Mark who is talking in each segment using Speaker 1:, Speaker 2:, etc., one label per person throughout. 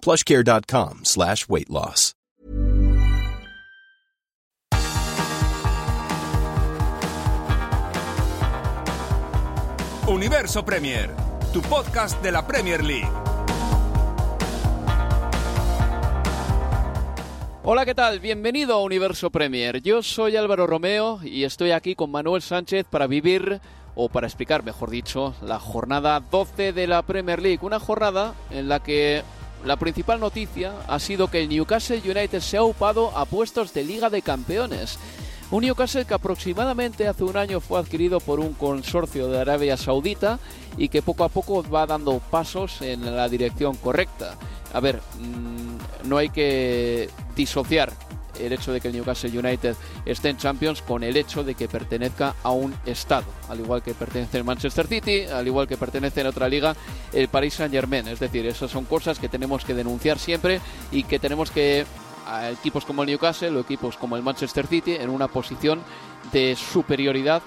Speaker 1: plushcare.com slash weight loss.
Speaker 2: Universo Premier, tu podcast de la Premier League.
Speaker 3: Hola, ¿qué tal? Bienvenido a Universo Premier. Yo soy Álvaro Romeo y estoy aquí con Manuel Sánchez para vivir, o para explicar, mejor dicho, la jornada 12 de la Premier League. Una jornada en la que la principal noticia ha sido que el Newcastle United se ha upado a puestos de Liga de Campeones. Un Newcastle que aproximadamente hace un año fue adquirido por un consorcio de Arabia Saudita y que poco a poco va dando pasos en la dirección correcta. A ver, mmm, no hay que disociar el hecho de que el Newcastle United esté en Champions con el hecho de que pertenezca a un Estado, al igual que pertenece el Manchester City, al igual que pertenece en otra liga el Paris Saint Germain. Es decir, esas son cosas que tenemos que denunciar siempre y que tenemos que a equipos como el Newcastle o equipos como el Manchester City en una posición de superioridad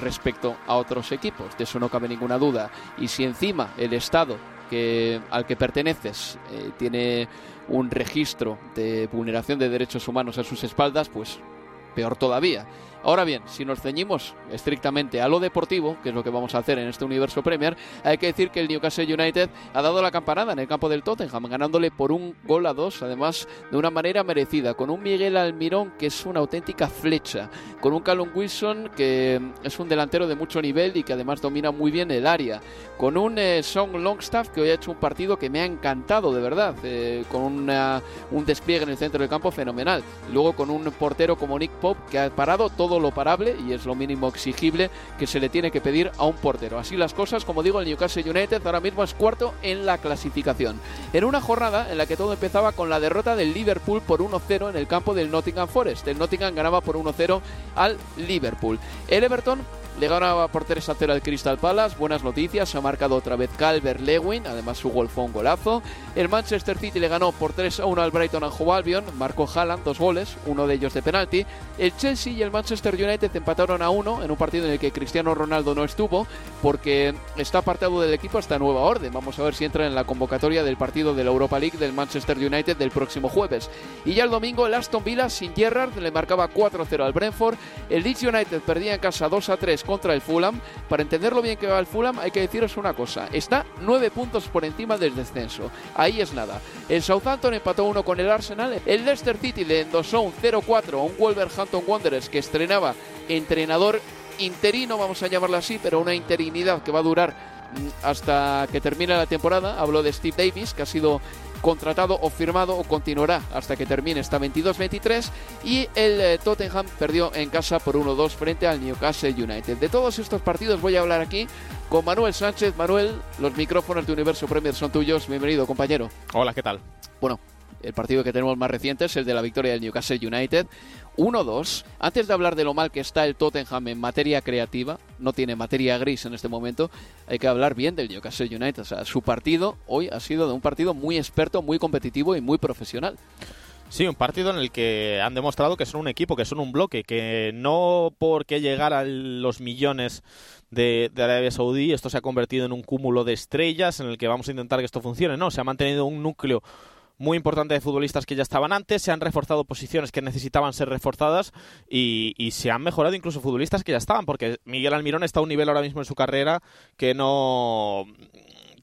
Speaker 3: respecto a otros equipos, de eso no cabe ninguna duda. Y si encima el Estado que, al que perteneces eh, tiene un registro de vulneración de derechos humanos a sus espaldas, pues peor todavía. Ahora bien, si nos ceñimos estrictamente a lo deportivo, que es lo que vamos a hacer en este universo Premier, hay que decir que el Newcastle United ha dado la campanada en el campo del Tottenham, ganándole por un gol a dos, además de una manera merecida, con un Miguel Almirón que es una auténtica flecha, con un Callum Wilson que es un delantero de mucho nivel y que además domina muy bien el área, con un eh, Song Longstaff que hoy ha hecho un partido que me ha encantado de verdad, eh, con una, un despliegue en el centro del campo fenomenal, luego con un portero como Nick Pope que ha parado todo lo parable y es lo mínimo exigible que se le tiene que pedir a un portero. Así las cosas, como digo, el Newcastle United ahora mismo es cuarto en la clasificación. En una jornada en la que todo empezaba con la derrota del Liverpool por 1-0 en el campo del Nottingham Forest. El Nottingham ganaba por 1-0 al Liverpool. El Everton le ganaba por 3 a 0 al Crystal Palace. Buenas noticias. Se ha marcado otra vez Calvert Lewin. Además, su gol fue un golazo. El Manchester City le ganó por 3 a 1 al Brighton and Hove Albion. Marcó Haaland dos goles, uno de ellos de penalti. El Chelsea y el Manchester United empataron a 1 en un partido en el que Cristiano Ronaldo no estuvo porque está apartado del equipo hasta nueva orden. Vamos a ver si entra en la convocatoria del partido de la Europa League del Manchester United del próximo jueves. Y ya el domingo, el Aston Villa sin Gerrard le marcaba 4 a 0 al Brentford. El Leeds United perdía en casa 2 a 3 contra el Fulham. Para entender lo bien que va el Fulham hay que deciros una cosa. Está nueve puntos por encima del descenso. Ahí es nada. El Southampton empató uno con el Arsenal. El Leicester City le endosó un 0-4 a un Wolverhampton Wanderers que estrenaba entrenador interino, vamos a llamarlo así, pero una interinidad que va a durar mm, hasta que termine la temporada. Hablo de Steve Davis, que ha sido contratado o firmado o continuará hasta que termine esta 22-23 y el eh, Tottenham perdió en casa por 1-2 frente al Newcastle United. De todos estos partidos voy a hablar aquí con Manuel Sánchez. Manuel, los micrófonos de Universo Premier son tuyos. Bienvenido, compañero.
Speaker 4: Hola, ¿qué tal?
Speaker 3: Bueno, el partido que tenemos más reciente es el de la victoria del Newcastle United. 1-2. Antes de hablar de lo mal que está el Tottenham en materia creativa, no tiene materia gris en este momento, hay que hablar bien del Newcastle United. O sea, su partido hoy ha sido de un partido muy experto, muy competitivo y muy profesional.
Speaker 4: Sí, un partido en el que han demostrado que son un equipo, que son un bloque, que no porque llegar a los millones de, de, Arabia Saudí esto se ha convertido en un cúmulo de estrellas en el que vamos a intentar que esto funcione. No, se ha mantenido un núcleo muy importante de futbolistas que ya estaban antes, se han reforzado posiciones que necesitaban ser reforzadas y, y, se han mejorado incluso futbolistas que ya estaban, porque Miguel Almirón está a un nivel ahora mismo en su carrera que no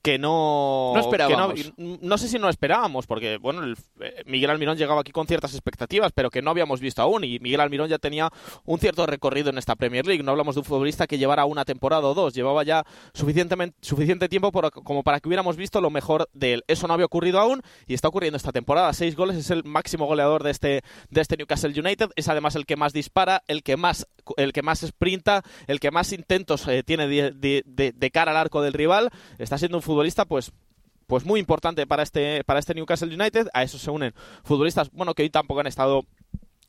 Speaker 4: que no
Speaker 3: no esperábamos.
Speaker 4: no, sé si no esperábamos porque bueno el, eh, Miguel Almirón llegaba aquí con ciertas expectativas pero que no habíamos visto aún y Miguel Almirón ya tenía un cierto recorrido en esta Premier League. No hablamos de un futbolista que llevara una temporada o dos llevaba ya suficientemente suficiente tiempo como para que hubiéramos visto lo mejor de él. Eso no había ocurrido aún y está ocurriendo esta temporada. Seis goles es el máximo goleador de este de este Newcastle United. Es además el que más dispara el que más el que más sprinta el que más intentos eh, tiene de, de cara al arco del rival. Está siendo un futbolista, pues pues muy importante para este para este Newcastle United. A eso se unen futbolistas, bueno, que hoy tampoco han estado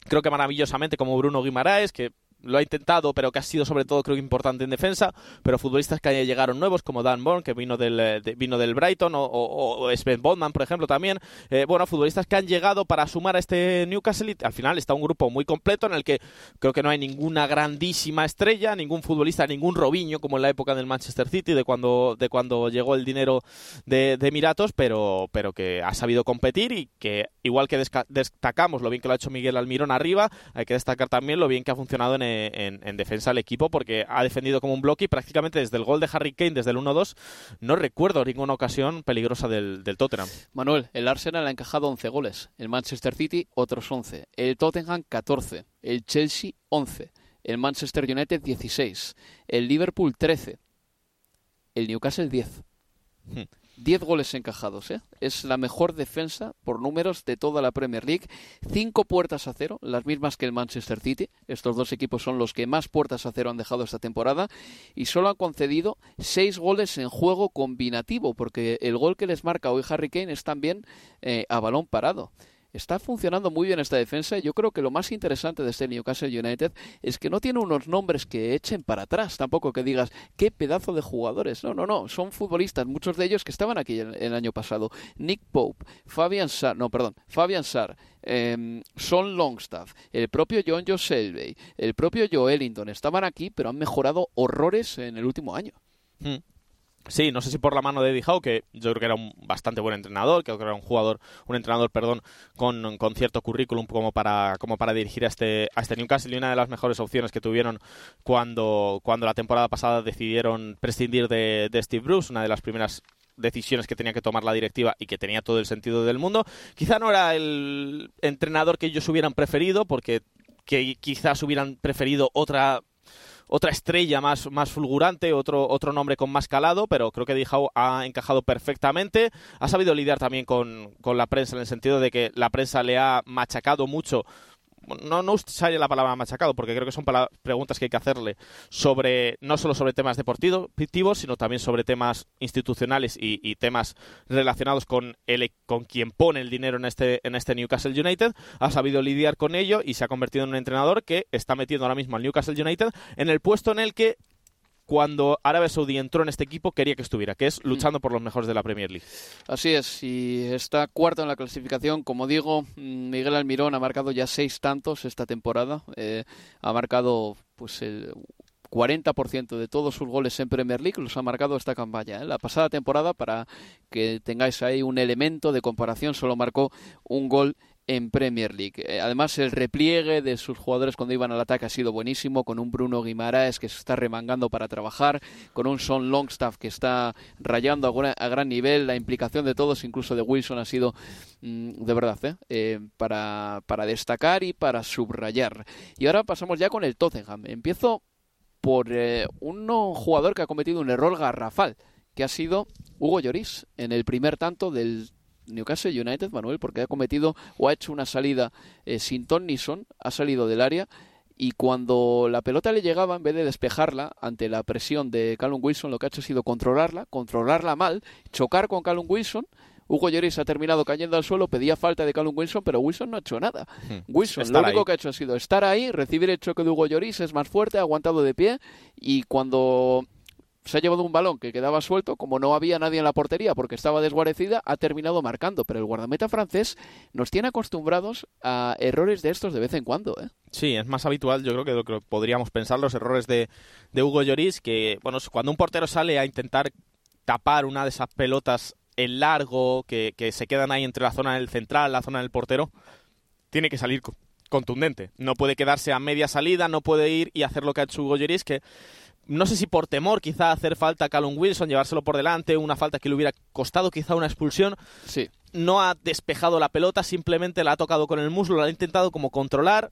Speaker 4: creo que maravillosamente como Bruno Guimaraes, que lo ha intentado, pero que ha sido sobre todo creo que importante en defensa, pero futbolistas que llegaron nuevos como Dan Bourne, que vino del, eh, vino del Brighton, o, o, Sven Bondman, por ejemplo, también. Eh, bueno, futbolistas que han llegado para sumar a este Newcastle y al final está un grupo muy completo en el que creo que no hay ninguna grandísima estrella, ningún futbolista, ningún Robinho, como en la época del Manchester City, de cuando, de cuando llegó el dinero de, de Emiratos, pero, pero que ha sabido competir y que igual que destacamos lo bien que lo ha hecho Miguel Almirón arriba, hay que destacar también lo bien que ha funcionado en en, defensa del equipo porque ha defendido como un bloque y prácticamente desde el gol de Harry Kane, desde el 1-2, no recuerdo ninguna ocasión peligrosa del, Tottenham.
Speaker 3: Manuel, el Arsenal ha encajado 11 goles, el Manchester City otros 11, el Tottenham 14, el Chelsea 11, el Manchester United 16, el Liverpool 13, el Newcastle 10. 10 goles encajados, ¿eh? Es la mejor defensa por números de toda la Premier League. Cinco puertas a cero, las mismas que el Manchester City. Estos dos equipos son los que más puertas a cero han dejado esta temporada. Y solo han concedido seis goles en juego combinativo, porque el gol que les marca hoy Harry Kane es también eh, a balón parado. Está funcionando muy bien esta defensa. Yo creo que lo más interesante de este Newcastle United es que no tiene unos nombres que echen para atrás, tampoco que digas qué pedazo de jugadores. No, no, no. Son futbolistas, muchos de ellos que estaban aquí el, año pasado. Nick Pope, Fabian Sar, no, perdón, Fabian Sar, eh, Son Longstaff, el propio John Joe el propio Joe Ellington estaban aquí, pero han mejorado horrores en el último año.
Speaker 4: Hmm. Sí, no sé si por la mano de Eddie Howe, que yo creo que era un bastante buen entrenador, creo que era un jugador, un entrenador, perdón, con, con, cierto currículum como para, como para dirigir a este, a este Newcastle y una de las mejores opciones que tuvieron cuando, cuando la temporada pasada decidieron prescindir de, Steve Bruce, una de las primeras decisiones que tenía que tomar la directiva y que tenía todo el sentido del mundo. Quizá no era el entrenador que ellos hubieran preferido, porque que quizás hubieran preferido otra otra estrella más, más fulgurante, otro, otro nombre con más calado, pero creo que Dijau ha encajado perfectamente. Ha sabido lidiar también con, con la prensa en el sentido de que la prensa le ha machacado mucho no, no usaría la palabra machacado, porque creo que son preguntas que hay que hacerle sobre, no solo sobre temas deportivos, sino también sobre temas institucionales y, temas relacionados con el, con quien pone el dinero en este, en este Newcastle United. Ha sabido lidiar con ello y se ha convertido en un entrenador que está metiendo ahora mismo al Newcastle United en el puesto en el que cuando Arabia Saudí entró en este equipo quería que estuviera, que es luchando por los mejores de la Premier League.
Speaker 3: Así es, y está cuarto en la clasificación. Como digo, mm, Miguel Almirón ha marcado ya seis tantos esta temporada. Eh, ha marcado pues el 40% de todos sus goles en Premier League los ha marcado esta campaña. ¿eh? La pasada temporada, para que tengáis ahí un elemento de comparación, solo marcó un gol en Premier League. Eh, además, el repliegue de sus jugadores cuando iban al ataque ha sido buenísimo, con un Bruno Guimaraes que se está remangando para trabajar, con un Son Longstaff que está rayando a, gran nivel, la implicación de todos, incluso de Wilson, ha sido mm, de verdad ¿eh? Eh, para, para destacar y para subrayar. Y ahora pasamos ya con el Tottenham. Empiezo por un jugador que ha cometido un error garrafal, que ha sido Hugo Lloris en el primer tanto del Newcastle United, Manuel, porque ha cometido o ha hecho una salida eh, sin ton ni son, ha salido del área y cuando la pelota le llegaba, en vez de despejarla ante la presión de Callum Wilson, lo que ha hecho ha sido controlarla, controlarla mal, chocar con Callum Wilson. Hugo Lloris ha terminado cayendo al suelo, pedía falta de Callum Wilson, pero Wilson no ha hecho nada. Hmm. Wilson lo único que ha hecho ha sido estar ahí, recibir el choque de Hugo Lloris, es más fuerte, ha aguantado de pie y cuando se ha llevado un balón que quedaba suelto, como no había nadie en la portería porque estaba desguarecida, ha terminado marcando. Pero el guardameta francés nos tiene acostumbrados a errores de estos de vez en cuando. ¿eh?
Speaker 4: Sí, es más habitual, yo creo que lo que podríamos pensar, los errores de, de Hugo Lloris, que bueno, cuando un portero sale a intentar tapar una de esas pelotas en largo, que, que se quedan ahí entre la zona del central, la zona del portero, tiene que salir contundente. No puede quedarse a media salida, no puede ir y hacer lo que ha hecho Hugo Lloris, que no sé si por temor quizá hacer falta a Callum Wilson, llevárselo por delante, una falta que le hubiera costado quizá una expulsión.
Speaker 3: Sí.
Speaker 4: No ha despejado la pelota, simplemente la ha tocado con el muslo, la ha intentado como controlar,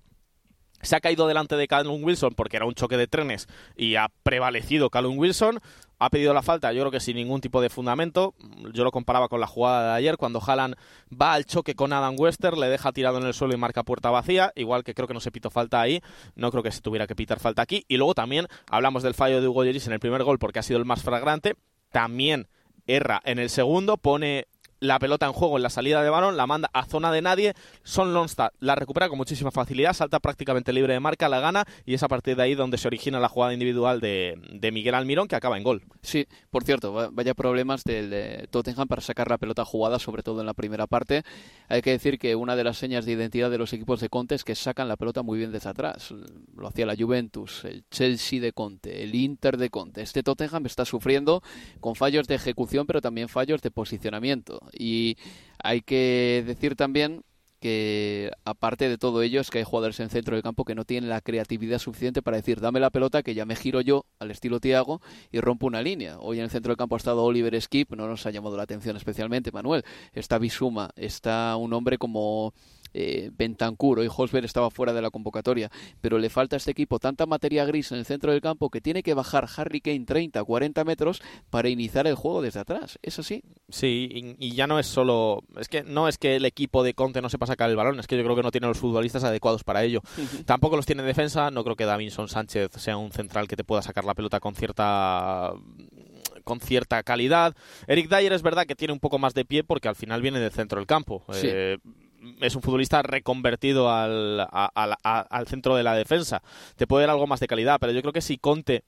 Speaker 4: se ha caído delante de Callum Wilson porque era un choque de trenes y ha prevalecido Callum Wilson. Ha pedido la falta, yo creo que sin ningún tipo de fundamento. Yo lo comparaba con la jugada de ayer, cuando Haaland va al choque con Adam Wester, le deja tirado en el suelo y marca puerta vacía. Igual que creo que no se pitó falta ahí, no creo que se tuviera que pitar falta aquí. Y luego también hablamos del fallo de Hugo Lloris en el primer gol porque ha sido el más flagrante. También erra en el segundo, pone la pelota en juego en la salida de balón, la manda a zona de nadie. Son Lonstad la recupera con muchísima facilidad, salta prácticamente libre de marca, la gana y es a partir de ahí donde se origina la jugada individual de, Miguel Almirón que acaba en gol.
Speaker 3: Sí, por cierto, vaya problemas del de Tottenham para sacar la pelota jugada, sobre todo en la primera parte. Hay que decir que una de las señas de identidad de los equipos de Conte es que sacan la pelota muy bien desde atrás. Lo hacía la Juventus, el Chelsea de Conte, el Inter de Conte. Este Tottenham está sufriendo con fallos de ejecución, pero también fallos de posicionamiento. Y hay que decir también que aparte de todo ello es que hay jugadores en centro del campo que no tienen la creatividad suficiente para decir dame la pelota que ya me giro yo al estilo Tiago y rompo una línea. Hoy en el centro del campo ha estado Oliver Skip, no nos ha llamado la atención especialmente Manuel. Está Bisuma, está un hombre como eh, hoy Hosberg estaba fuera de la convocatoria, pero le falta a este equipo tanta materia gris en el centro del campo que tiene que bajar Harry Kane 30, 40 metros para iniciar el juego desde atrás. ¿Es así?
Speaker 4: Sí, y, ya no es solo. Es que no es que el equipo de Conte no sepa sacar el balón, es que yo creo que no tiene los futbolistas adecuados para ello. Tampoco los tiene en defensa, no creo que Davinson Sánchez sea un central que te pueda sacar la pelota con cierta con cierta calidad. Eric Dyer es verdad que tiene un poco más de pie porque al final viene del centro del campo. Eh, es un futbolista reconvertido al, al, centro de la defensa. Te puede dar algo más de calidad, pero yo creo que si Conte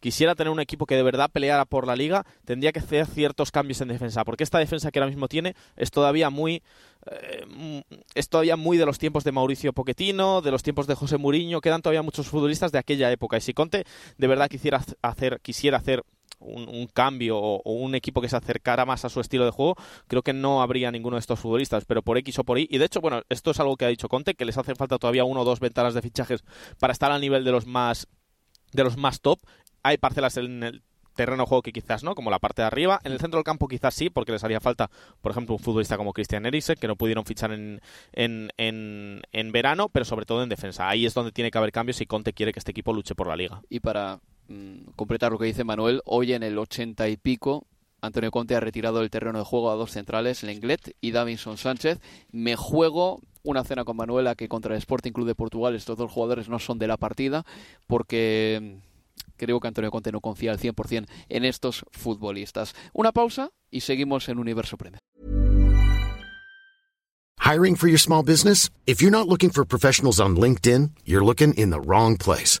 Speaker 4: quisiera tener un equipo que de verdad peleara por la liga, tendría que hacer ciertos cambios en defensa, porque esta defensa que ahora mismo tiene es todavía muy eh, es todavía muy de los tiempos de Mauricio Pochettino, de los tiempos de José Mourinho, quedan todavía muchos futbolistas de aquella época y si Conte de verdad quisiera hacer quisiera hacer un, cambio o, un equipo que se acercara más a su estilo de juego, creo que no habría ninguno de estos futbolistas, pero por X o por Y. Y de hecho, bueno, esto es algo que ha dicho Conte, que les hace falta todavía uno o dos ventanas de fichajes para estar al nivel de los más de los más top. Hay parcelas en el terreno de juego que quizás no, como la parte de arriba. En el centro del campo quizás sí, porque les haría falta, por ejemplo, un futbolista como Christian Eriksen, que no pudieron fichar en, en, en, en, verano, pero sobre todo en defensa. Ahí es donde tiene que haber cambios si Conte quiere que este equipo luche por la liga.
Speaker 3: Y para completar lo que dice Manuel, hoy en el ochenta y pico Antonio Conte ha retirado del terreno de juego a dos centrales, Lenglet y Davinson Sánchez. Me juego una cena con Manuela que contra el Sporting Club de Portugal estos dos jugadores no son de la partida porque mm, creo que Antonio Conte no confía al 100% en estos futbolistas. Una pausa y seguimos en Universo Premier.
Speaker 5: Hiring for your small business? If you're not looking for professionals on LinkedIn, you're looking in the wrong place.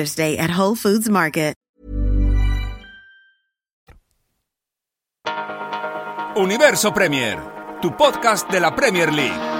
Speaker 6: At Whole Foods Market.
Speaker 2: Universo Premier, tu podcast de la Premier League.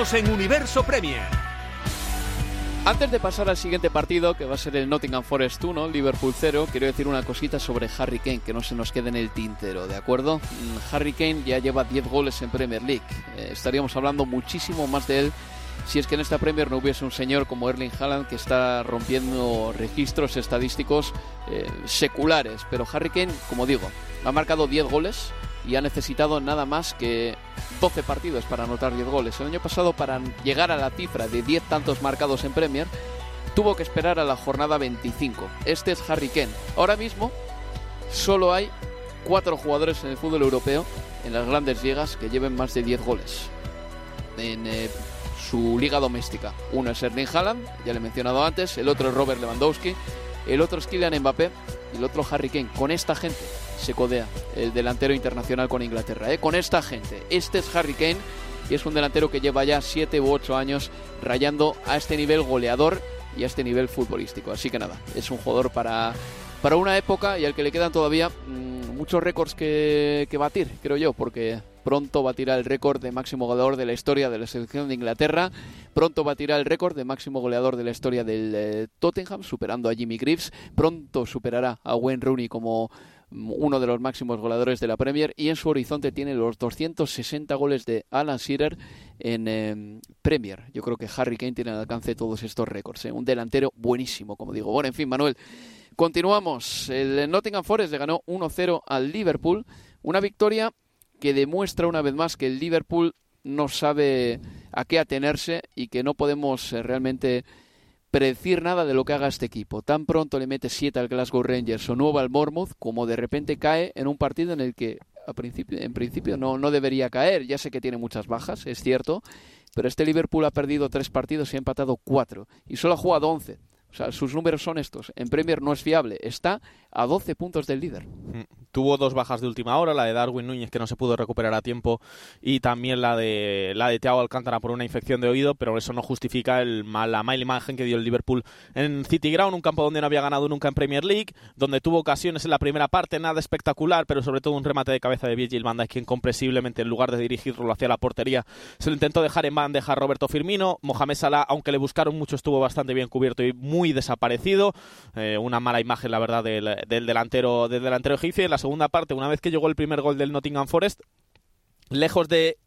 Speaker 2: En Universo Premier.
Speaker 3: Antes de pasar al siguiente partido, que va a ser el Nottingham Forest 1, Liverpool 0, quiero decir una cosita sobre Harry Kane, que no se nos quede en el tintero, ¿de acuerdo? Mm, Harry Kane ya lleva 10 goles en Premier League. Eh, estaríamos hablando muchísimo más de él si es que en esta Premier no hubiese un señor como Erling Haaland que está rompiendo registros estadísticos eh, seculares. Pero Harry Kane, como digo, ha marcado 10 goles y ha necesitado nada más que 12 partidos para anotar 10 goles. El año pasado, para llegar a la cifra de 10 tantos marcados en Premier, tuvo que esperar a la jornada 25. Este es Harry Kane. Ahora mismo, solo hay 4 jugadores en el fútbol europeo, en las grandes ligas, que lleven más de 10 goles en eh, su liga doméstica. Uno es Erling Haaland, ya le he mencionado antes, el otro es Robert Lewandowski, el otro es Kylian Mbappé y el otro Harry Kane. Con esta gente se codea el delantero internacional con Inglaterra. ¿eh? Con esta gente. Este es Harry Kane y es un delantero que lleva ya 7 u 8 años rayando a este nivel goleador y a este nivel futbolístico. Así que nada, es un jugador para, para una época y al que le quedan todavía mmm, muchos récords que, que batir, creo yo, porque pronto batirá el récord de máximo goleador de la historia de la selección de Inglaterra, pronto batirá el récord de máximo goleador de la historia del eh, Tottenham, superando a Jimmy Greaves, pronto superará a Wayne Rooney como uno de los máximos goleadores de la Premier y en su horizonte tiene los 260 goles de Alan Shearer en eh, Premier. Yo creo que Harry Kane tiene al alcance todos estos récords. ¿eh? Un delantero buenísimo, como digo. Bueno, en fin, Manuel, continuamos. El Nottingham Forest le ganó 1-0 al Liverpool. Una victoria que demuestra una vez más que el Liverpool no sabe a qué atenerse y que no podemos eh, realmente predecir nada de lo que haga este equipo. Tan pronto le mete 7 al Glasgow Rangers o 9 al Bournemouth, como de repente cae en un partido en el que a principio, en principio no, no debería caer. Ya sé que tiene muchas bajas, es cierto, pero este Liverpool ha perdido 3 partidos y ha empatado 4 y solo ha jugado 11. O sea, sus números son estos. En Premier no es fiable. Está a 12 puntos del líder.
Speaker 4: Tuvo dos bajas de última hora, la de Darwin Núñez que no se pudo recuperar a tiempo y también la de la de Thiago Alcántara por una infección de oído, pero eso no justifica el la mala imagen que dio el Liverpool en City Ground, un campo donde no había ganado nunca en Premier League, donde tuvo ocasiones en la primera parte, nada espectacular, pero sobre todo un remate de cabeza de Virgil van Dijk, quien comprensiblemente en lugar de dirigirlo hacia la portería, se lo intentó dejar en bandeja a Roberto Firmino, Mohamed Salah, aunque le buscaron mucho, estuvo bastante bien cubierto y muy desaparecido, eh, una mala imagen la verdad del, del delantero del delantero egipcio. En la segunda parte, una vez que llegó el primer gol del Nottingham Forest, lejos de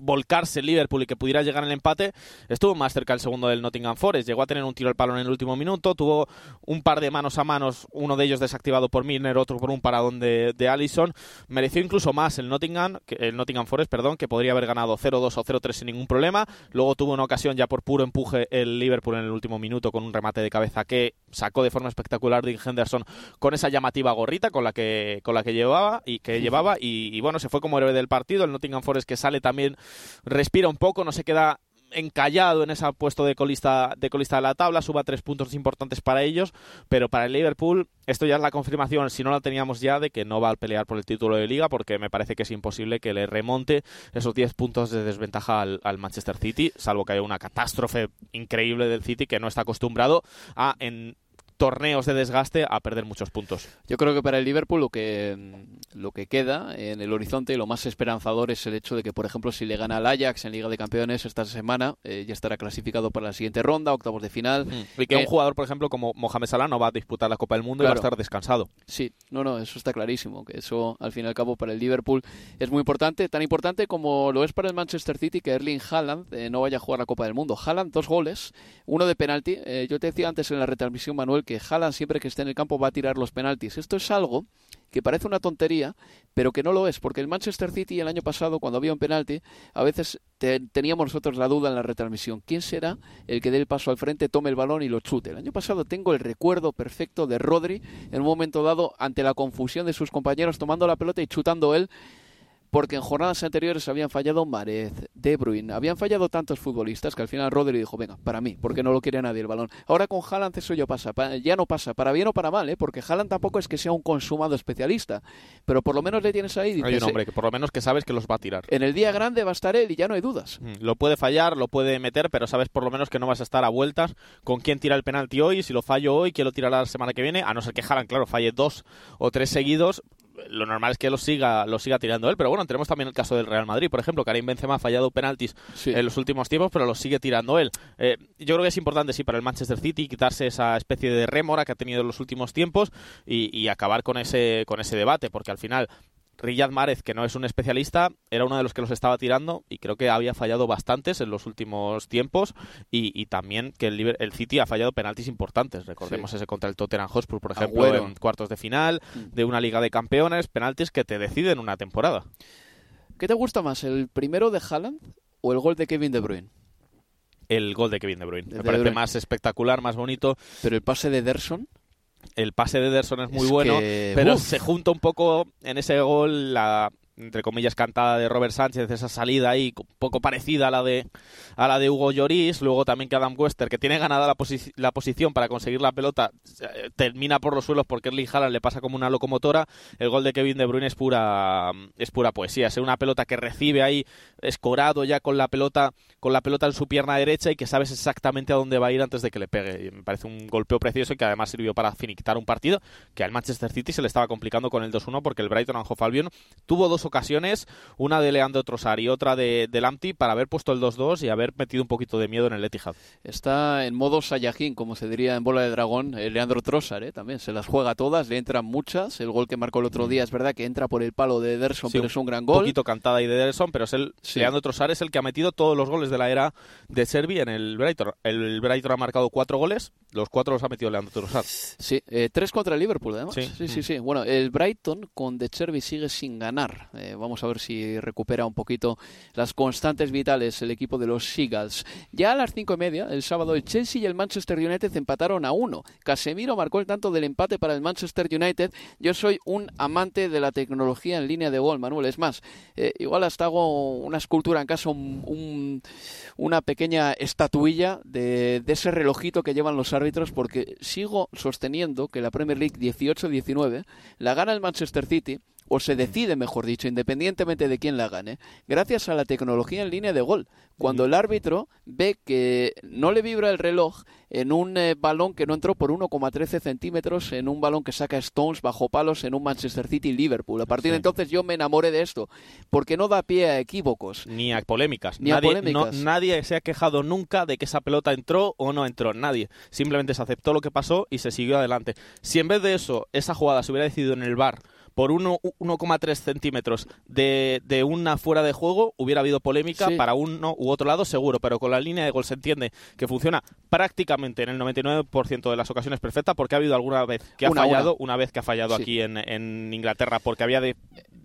Speaker 4: volcarse el Liverpool y que pudiera llegar el empate, estuvo más cerca el segundo del Nottingham Forest. Llegó a tener un tiro al palo en el último minuto, tuvo un par de manos a manos, uno de ellos desactivado por Milner, otro por un paradón de, de Allison. Mereció incluso más el Nottingham, el Nottingham Forest, perdón, que podría haber ganado 0-2 o 0-3 sin ningún problema. Luego tuvo una ocasión ya por puro empuje el Liverpool en el último minuto con un remate de cabeza que sacó de forma espectacular Dean Henderson con esa llamativa gorrita con la que con la que llevaba y que llevaba y, y bueno se fue como héroe del partido el Nottingham Forest que sale también respira un poco, no se queda encallado en ese puesto de colista, de colista de la tabla, suba tres puntos importantes para ellos, pero para el Liverpool esto ya es la confirmación, si no la teníamos ya, de que no va a pelear por el título de liga, porque me parece que es imposible que le remonte esos 10 puntos de desventaja al, al, Manchester City, salvo que haya una catástrofe increíble del City que no está acostumbrado a en torneos de desgaste a perder muchos puntos.
Speaker 3: Yo creo que para el Liverpool lo que lo que queda en el horizonte y lo más esperanzador es el hecho de que, por ejemplo, si le gana al Ajax en Liga de Campeones esta semana, eh, ya estará clasificado para la siguiente ronda, octavos de final.
Speaker 4: Mm. Y que eh, un jugador, por ejemplo, como Mohamed Salah no va a disputar la Copa del Mundo claro. y va a estar descansado.
Speaker 3: Sí, no, no, eso está clarísimo, que eso al fin y al cabo para el Liverpool es muy importante, tan importante como lo es para el Manchester City que Erling Haaland eh, no vaya a jugar la Copa del Mundo. Haaland dos goles, uno de penalti. Eh, yo te decía antes en la retransmisión, Manuel, que Haaland siempre que esté en el campo va a tirar los penaltis. Esto es algo que parece una tontería, pero que no lo es, porque el Manchester City el año pasado, cuando había un penalti, a veces te, teníamos nosotros la duda en la retransmisión. ¿Quién será el que dé el paso al frente, tome el balón y lo chute? El año pasado tengo el recuerdo perfecto de Rodri en un momento dado, ante la confusión de sus compañeros, tomando la pelota y chutando él porque en jornadas anteriores habían fallado Marez, De Bruyne, habían fallado tantos futbolistas que al final Rodri dijo, venga, para mí, porque no lo quiere nadie el balón. Ahora con Haaland eso ya pasa, ya no pasa, para bien o para mal, ¿eh? porque Haaland tampoco es que sea un consumado especialista, pero por lo menos le tienes ahí.
Speaker 4: Hay un hombre que por lo menos que sabes que los va a tirar.
Speaker 3: En el día grande va a estar él y ya no hay dudas.
Speaker 4: Lo puede fallar, lo puede meter, pero sabes por lo menos que no vas a estar a vueltas con quién tira el penalti hoy, si lo fallo hoy, quién lo tirará la semana que viene, a no ser que Haaland, claro, falle dos o tres seguidos, lo normal es que lo siga, lo siga tirando él. Pero bueno, tenemos también el caso del Real Madrid, por ejemplo. Karim Benzema ha fallado penaltis en los últimos tiempos, pero lo sigue tirando él. Eh, yo creo que es importante, sí, para el Manchester City quitarse esa especie de rémora que ha tenido en los últimos tiempos y, y acabar con ese, con ese debate, porque al final Riyad Mahrez, que no es un especialista, era uno de los que los estaba tirando y creo que había fallado bastantes en los últimos tiempos y, también que el, el, City ha fallado penaltis importantes. Recordemos ese contra el Tottenham Hotspur, por ejemplo, en cuartos de final mm. de una Liga de Campeones, penaltis que te deciden una temporada.
Speaker 3: ¿Qué te gusta más, el primero de Haaland o el gol de Kevin De Bruyne?
Speaker 4: El gol de Kevin De Bruyne. Me parece más espectacular, más bonito.
Speaker 3: Pero el pase de Derson
Speaker 4: el pase de Ederson es muy bueno, pero se junta un poco en ese gol la entre comillas, cantada de Robert Sánchez, esa salida ahí poco parecida a la de, a la de Hugo Lloris, luego también que Adam Wester, que tiene ganada la, la posición para conseguir la pelota, eh, termina por los suelos porque Erling Haaland le pasa como una locomotora, el gol de Kevin De Bruyne es pura, es pura poesía, es una pelota que recibe ahí escorado ya con la pelota, con la pelota en su pierna derecha y que sabes exactamente a dónde va a ir antes de que le pegue, me parece un golpeo precioso y que además sirvió para finiquitar un partido que al Manchester City se le estaba complicando con el 2-1 porque el Brighton Anjo Albion tuvo dos ocasiones, una de Leandro Trossard y otra de, de Lamptey, para haber puesto el 2-2 y haber metido un poquito de miedo en el Etihad.
Speaker 3: Está en modo Saiyajin, como se diría en Bola de Dragón, eh, Leandro Trossard, eh, también se las juega todas, le entran muchas. El gol que marcó el otro mm. día es verdad que entra por el palo de Ederson, pero es un gran gol.
Speaker 4: Un poquito cantada y de Ederson, pero es el Leandro Trossard es el que ha metido todos los goles de la era de Servi en el Brighton. El Brighton ha marcado cuatro goles, los cuatro los ha metido Leandro Trossard.
Speaker 3: Sí, eh, tres contra el Liverpool, además. Sí, sí, sí. sí. Bueno, el Brighton con De Servi sigue sin ganar. Vamos a ver si recupera un poquito las constantes vitales el equipo de los Seagulls. Ya a las cinco y media, el sábado, el Chelsea y el Manchester United empataron a uno. Casemiro marcó el tanto del empate para el Manchester United. Yo soy un amante de la tecnología en línea de gol, Manuel. Es más, eh, igual hasta hago una escultura en casa, una pequeña estatuilla de, de ese relojito que llevan los árbitros, porque sigo sosteniendo que la Premier League 18-19 la gana el Manchester City o se decide, mejor dicho, independientemente de quién la gane, gracias a la tecnología en línea de gol. Cuando el árbitro ve que no le vibra el reloj en un eh, balón que no entró por 1,13 centímetros, en un balón que saca Stones bajo palos en un Manchester City Liverpool. A partir de entonces yo me enamoré de esto, porque no da pie a equívocos.
Speaker 4: Ni a polémicas. Ni nadie, a polémicas. nadie se ha quejado nunca de que esa pelota entró o no entró. Nadie. Simplemente se aceptó lo que pasó y se siguió adelante. Si en vez de eso, esa jugada se hubiera decidido en el bar por 1,3 centímetros de, de, una fuera de juego, hubiera habido polémica para uno u otro lado, seguro, pero con la línea de gol se entiende que funciona prácticamente en el 99% de las ocasiones perfecta, porque ha habido alguna vez que ha fallado, una. vez que ha fallado aquí en, en, Inglaterra, porque había de,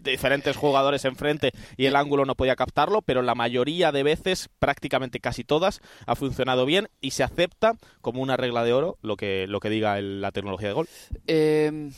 Speaker 4: diferentes jugadores enfrente y el ángulo no podía captarlo, pero la mayoría de veces, prácticamente casi todas, ha funcionado bien y se acepta como una regla de oro lo que, lo que diga la tecnología de gol.
Speaker 3: Eh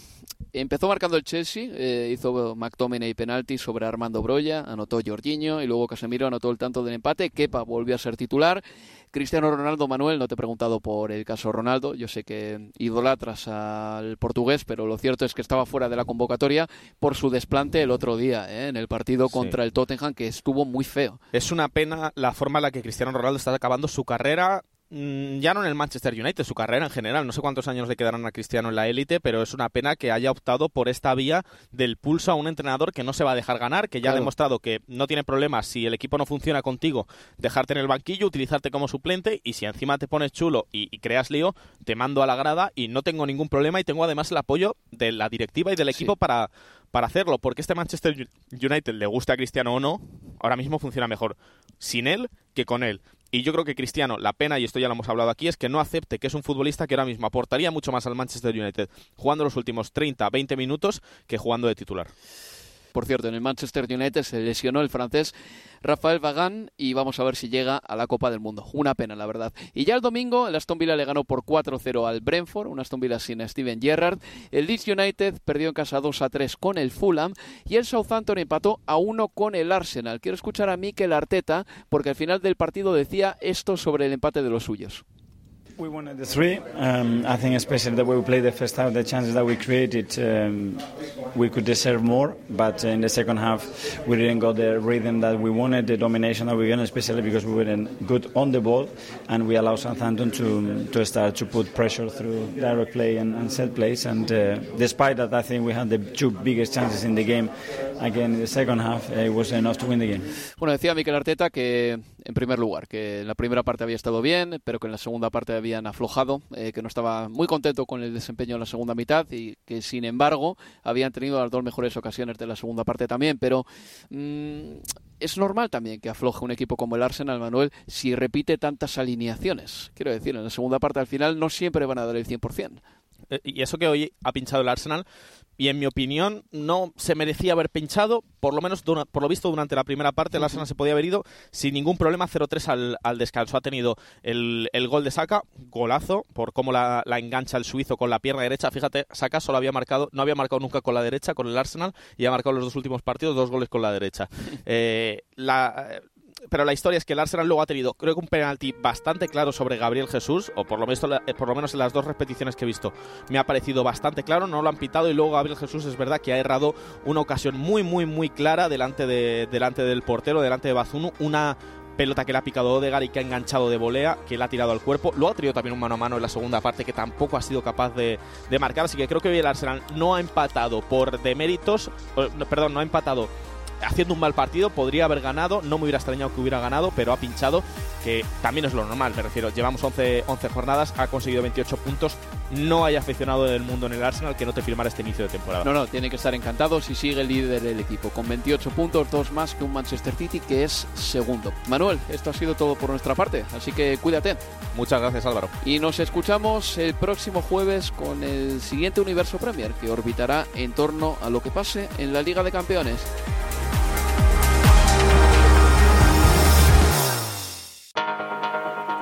Speaker 3: Empezó marcando el Chelsea, eh, hizo McTominay penalti sobre Armando Broya, anotó Jorginho y luego Casemiro anotó el tanto del empate. Kepa volvió a ser titular. Cristiano Ronaldo Manuel, no te he preguntado por el caso Ronaldo, yo sé que idolatras al portugués, pero lo cierto es que estaba fuera de la convocatoria por su desplante el otro día eh, en el partido contra el Tottenham, que estuvo muy feo.
Speaker 4: Es una pena la forma en la que Cristiano Ronaldo está acabando su carrera ya no en el Manchester United, su carrera en general. No sé cuántos años le quedarán a Cristiano en la élite, pero es una pena que haya optado por esta vía del pulso a un entrenador que no se va a dejar ganar, que ya ha demostrado que no tiene problemas si el equipo no funciona contigo, dejarte en el banquillo, utilizarte como suplente y si encima te pones chulo y, creas lío, te mando a la grada y no tengo ningún problema y tengo además el apoyo de la directiva y del equipo para, para hacerlo, porque este Manchester United, le gusta a Cristiano o no, ahora mismo funciona mejor sin él que con él. Y yo creo que Cristiano, la pena, y esto ya lo hemos hablado aquí, es que no acepte que es un futbolista que ahora mismo aportaría mucho más al Manchester United jugando los últimos 30, 20 minutos que jugando de titular.
Speaker 3: Por cierto, en el Manchester United se lesionó el francés Rafael Vagán y vamos a ver si llega a la Copa del Mundo. Una pena, la verdad. Y ya el domingo, el Aston Villa le ganó por 4-0 al Brentford, un Aston Villa sin Steven Gerrard. El Leeds United perdió en casa 2-3 con el Fulham y el Southampton empató a 1 con el Arsenal. Quiero escuchar a Mikel Arteta porque al final del partido decía esto sobre el empate de los suyos.
Speaker 7: We wanted the three. Um, I think especially the way we played the first half, the chances that we created, um, we could deserve more. But in the second half, we didn't got the rhythm that we wanted, the domination that we wanted, especially because we weren't good on the ball, and we allowed Southampton to to start to put pressure through direct play and, and set plays. And uh, despite that, I think we had the two biggest chances in the game. Again, in the second half, it was enough to win the game.
Speaker 3: Bueno, decía Mikel Arteta que, en primer lugar, que en la primera parte había estado bien, pero que en la segunda parte habían aflojado, eh, que no estaba muy contento con el desempeño en la segunda mitad y que, sin embargo, habían tenido las dos mejores ocasiones de la segunda parte también. Pero mm, es normal también que afloje un equipo como el Arsenal, Manuel, si repite tantas alineaciones. Quiero decir, en la segunda parte al final no siempre van a dar el 100%.
Speaker 4: Eh, y eso que hoy ha pinchado el Arsenal, y en mi opinión no se merecía haber pinchado, por lo menos por lo visto durante la primera parte el Arsenal se podía haber ido sin ningún problema 0-3 al, al, descanso. Ha tenido el, el, gol de Saka, golazo, por cómo la, la, engancha el suizo con la pierna derecha. Fíjate, Saka solo había marcado, no había marcado nunca con la derecha con el Arsenal y ha marcado los dos últimos partidos dos goles con la derecha. Eh, la, pero la historia es que el Arsenal luego ha tenido, creo que un penalti bastante claro sobre Gabriel Jesús, o por lo, menos, eh, por lo menos en las dos repeticiones que he visto, me ha parecido bastante claro, no lo han pitado y luego Gabriel Jesús es verdad que ha errado una ocasión muy, muy, muy clara delante, de, delante del portero, delante de Bazunu, una pelota que le ha picado Odegar y que ha enganchado de volea, que le ha tirado al cuerpo. Lo ha tenido también un mano a mano en la segunda parte que tampoco ha sido capaz de, de marcar. Así que creo que hoy el Arsenal no ha empatado por deméritos, perdón, no ha empatado haciendo un mal partido, podría haber ganado, no me hubiera extrañado que hubiera ganado, pero ha pinchado, que también es lo normal, me refiero, llevamos 11, 11 jornadas, ha conseguido 28 puntos, no hay aficionado del mundo en el Arsenal que no te firmara este inicio de temporada.
Speaker 3: No, no, tiene que estar encantado si sigue el líder del equipo, con 28 puntos, dos más que un Manchester City que es segundo. Manuel, esto ha sido todo por nuestra parte, así que cuídate.
Speaker 4: Muchas gracias Álvaro.
Speaker 3: Y nos escuchamos el próximo jueves con el siguiente Universo Premier que orbitará en torno a lo que pase en la Liga de Campeones.